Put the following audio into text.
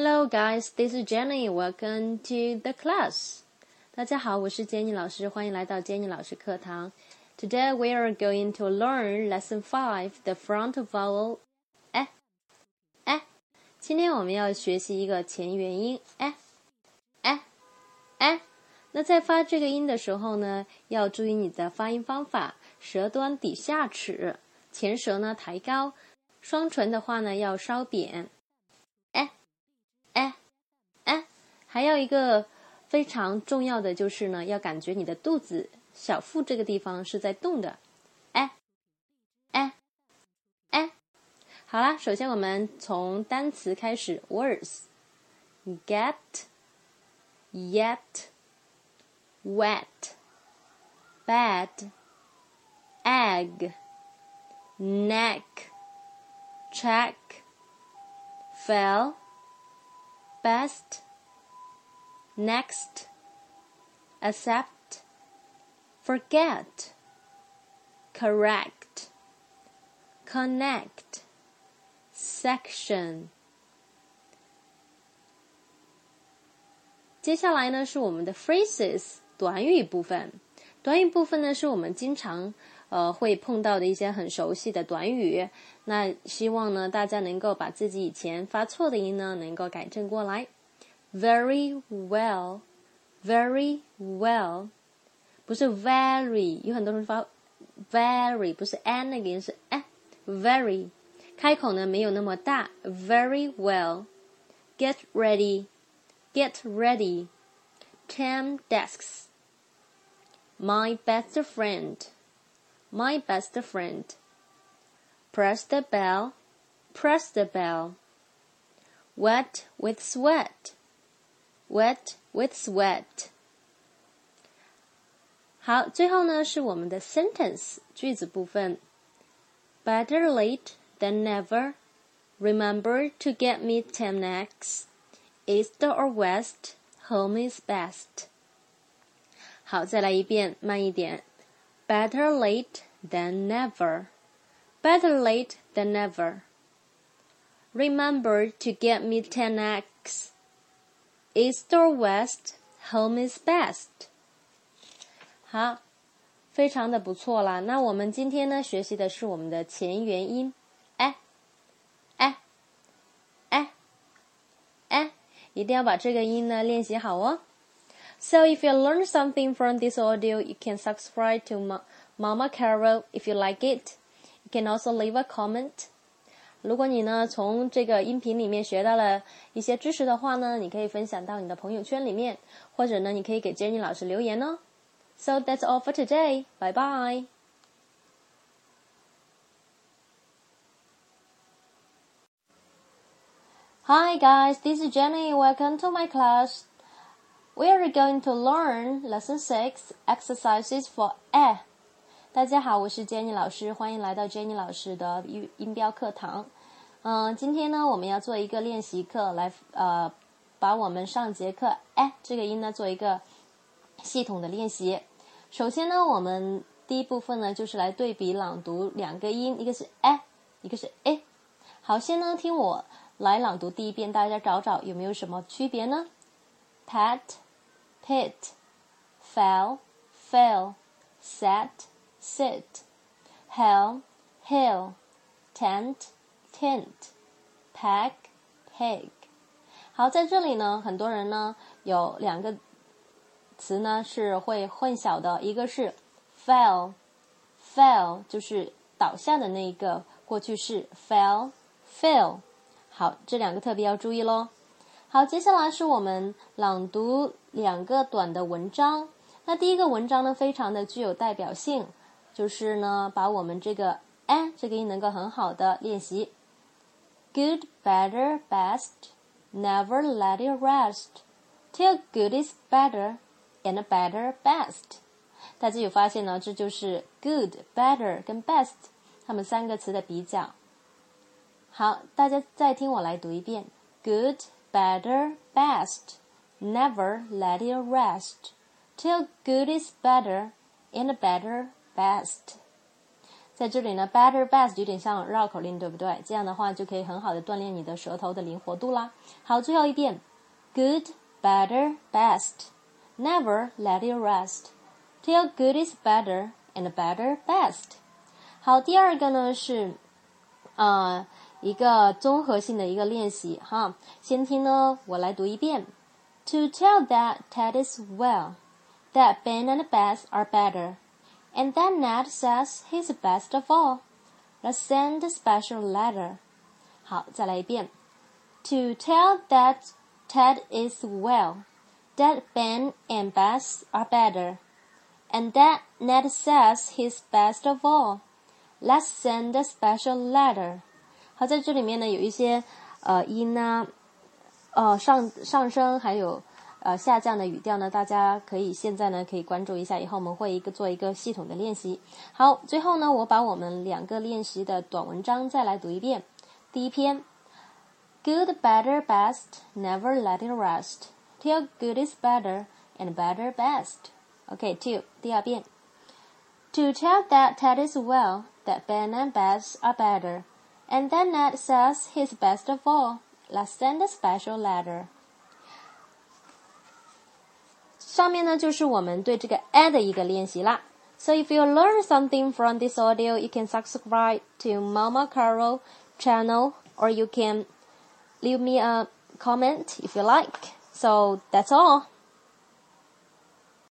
Hello, guys. This is Jenny. Welcome to the class. 大家好，我是 Jenny 老师，欢迎来到 Jenny 老师课堂。Today we are going to learn Lesson Five, the front vowel. 哎哎，今天我们要学习一个前元音哎哎哎。那在发这个音的时候呢，要注意你的发音方法，舌端抵下齿，前舌呢抬高，双唇的话呢要稍扁。哎哎哎，还有一个非常重要的就是呢要感觉你的肚子小腹这个地方是在动的。哎哎哎。好啦首先我们从单词开始 words get yet wet bad egg neck check fell best ，words，get，yet，wet，neck，chack，fell，best，next, accept, forget, correct, connect, section。接下来呢是我们的 phrases 短语部分。短语部分呢是我们经常呃会碰到的一些很熟悉的短语。那希望呢大家能够把自己以前发错的音呢能够改正过来。 very well, very well，不是 very，有很多人发 very，不是 n 那个音是 a very，开口呢没有那么大，very well。Get ready, get ready. Ten desks. My best friend, my best friend. Press the bell, press the bell. Wet with sweat wet with sweat。好，最后呢是我们的 sentence 句子部分。Better late than never. Remember to get me ten eggs. East or west, home is best. 好，再来一遍，慢一点。Better late than never. Better late than never. Remember to get me ten eggs. East or west, home is best。好，非常的不错啦。那我们今天呢，学习的是我们的前元音，哎，哎，哎，哎，一定要把这个音呢练习好哦。So if you learn something from this audio, you can subscribe to Mama Carol if you like it. You can also leave a comment. 如果你呢从这个音频里面学到了一些知识的话呢，你可以分享到你的朋友圈里面，或者呢你可以给 Jenny 老师留言哦。So that's all for today. Bye bye. Hi guys, this is Jenny. Welcome to my class. We are going to learn lesson six exercises for A. 大家好，我是 Jenny 老师，欢迎来到 Jenny 老师的音音标课堂。嗯，今天呢，我们要做一个练习课，来呃，把我们上节课哎这个音呢做一个系统的练习。首先呢，我们第一部分呢就是来对比朗读两个音，一个是哎，一个是哎。好，先呢听我来朗读第一遍，大家找找有没有什么区别呢？Pat, pit, fell, fell, sat. Sit, hell, hill, tent, tint, pack, pig。好，在这里呢，很多人呢有两个词呢是会混淆的，一个是 fell，fell 就是倒下的那一个过去式 fell，fell。好，这两个特别要注意喽。好，接下来是我们朗读两个短的文章。那第一个文章呢，非常的具有代表性。就是呢，把我们这个 a 这个音能够很好的练习。Good, better, best, never let it rest till good is better and better best。大家有发现呢？这就是 good, better 跟 best 它们三个词的比较。好，大家再听我来读一遍：Good, better, best, never let it rest till good is better and better best。 在这里呢，better best 有点像绕口令，对不对？这样的话就可以很好的锻炼你的舌头的灵活度啦。好，最后一遍，good better best。Never let it rest till good is better and better best。好，第二个呢是，呃，一个综合性的一个练习哈。先听呢，我来读一遍。To tell that Ted is well, that Ben and Beth are better, and that Ned says he's best of all, let's send a special letter. 好，再来一遍。To tell that Ted is well that Ben and Beth are better, and that Ned says he's best of all. Let's send a special letter. 好，在这里面呢，有一些呃音呢，呃上上升还有 呃下降的语调呢，大家可以现在呢可以关注一下，以后我们会一个做一个系统的练习。好，最后呢，我把我们两个练习的短文章再来读一遍。第一篇，Good, better, best, never let it rest till good is better and better best. OK, two, 第二遍. To tell that Ted is well, that Ben and Beth are better, and that Ned says he's best of all, let's send a special letter. 上面呢就是我们对这个 a 的一个练习啦。So if you learn something from this audio, you can subscribe to Mama Carol channel, or you can leave me a comment if you like. So that's all.